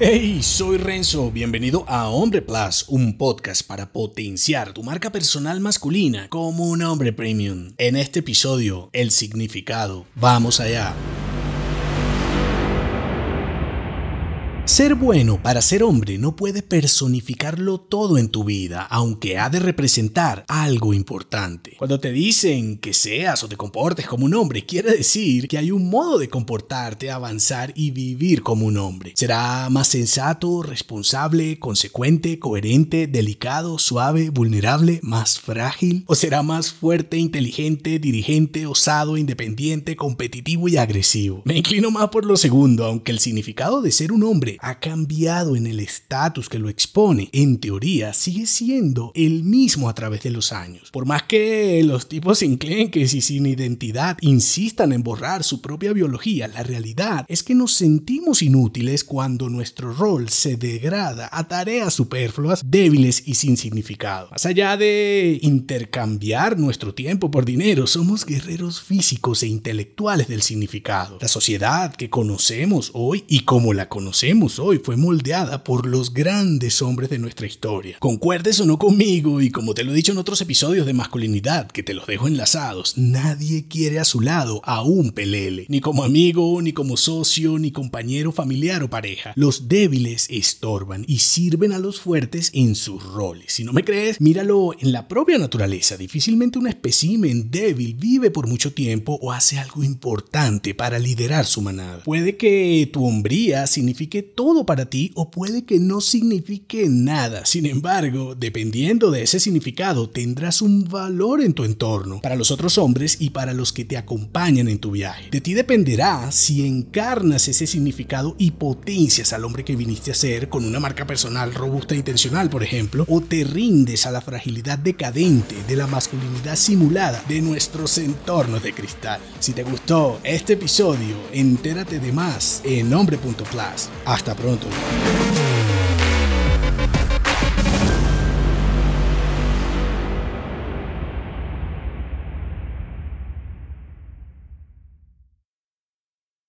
Hey, soy Renzo, bienvenido a Hombre Plus, un podcast para potenciar tu marca personal masculina como un hombre premium. En este episodio, el significado. Vamos allá. Ser bueno para ser hombre no puede personificarlo todo en tu vida, aunque ha de representar algo importante. Cuando te dicen que seas o te comportes como un hombre, quiere decir que hay un modo de comportarte, avanzar y vivir como un hombre. Será más sensato, responsable, consecuente, coherente, delicado, suave, vulnerable, más frágil. O será más fuerte, inteligente, dirigente, osado, independiente, competitivo y agresivo. Me inclino más por lo segundo, aunque el significado de ser un hombre ha cambiado en el estatus que lo expone, en teoría sigue siendo el mismo a través de los años. Por más que los tipos enclenques y sin identidad insistan en borrar su propia biología, la realidad es que nos sentimos inútiles cuando nuestro rol se degrada a tareas superfluas, débiles y sin significado. Más allá de intercambiar nuestro tiempo por dinero, somos guerreros físicos e intelectuales del significado. La sociedad que conocemos hoy y como la conocemos hoy fue moldeada por los grandes hombres de nuestra historia. Concuerdes o no conmigo, y como te lo he dicho en otros episodios de masculinidad que te los dejo enlazados, nadie quiere a su lado a un pelele, ni como amigo, ni como socio, ni compañero familiar o pareja. Los débiles estorban y sirven a los fuertes en sus roles. Si no me crees, míralo en la propia naturaleza. Difícilmente un espécimen débil vive por mucho tiempo o hace algo importante para liderar su manada. Puede que tu hombría signifique todo para ti o puede que no signifique nada. Sin embargo, dependiendo de ese significado, tendrás un valor en tu entorno, para los otros hombres y para los que te acompañan en tu viaje. De ti dependerá si encarnas ese significado y potencias al hombre que viniste a ser con una marca personal robusta e intencional, por ejemplo, o te rindes a la fragilidad decadente de la masculinidad simulada de nuestros entornos de cristal. Si te gustó este episodio, entérate de más en hombre.plus. Hasta Está pronto.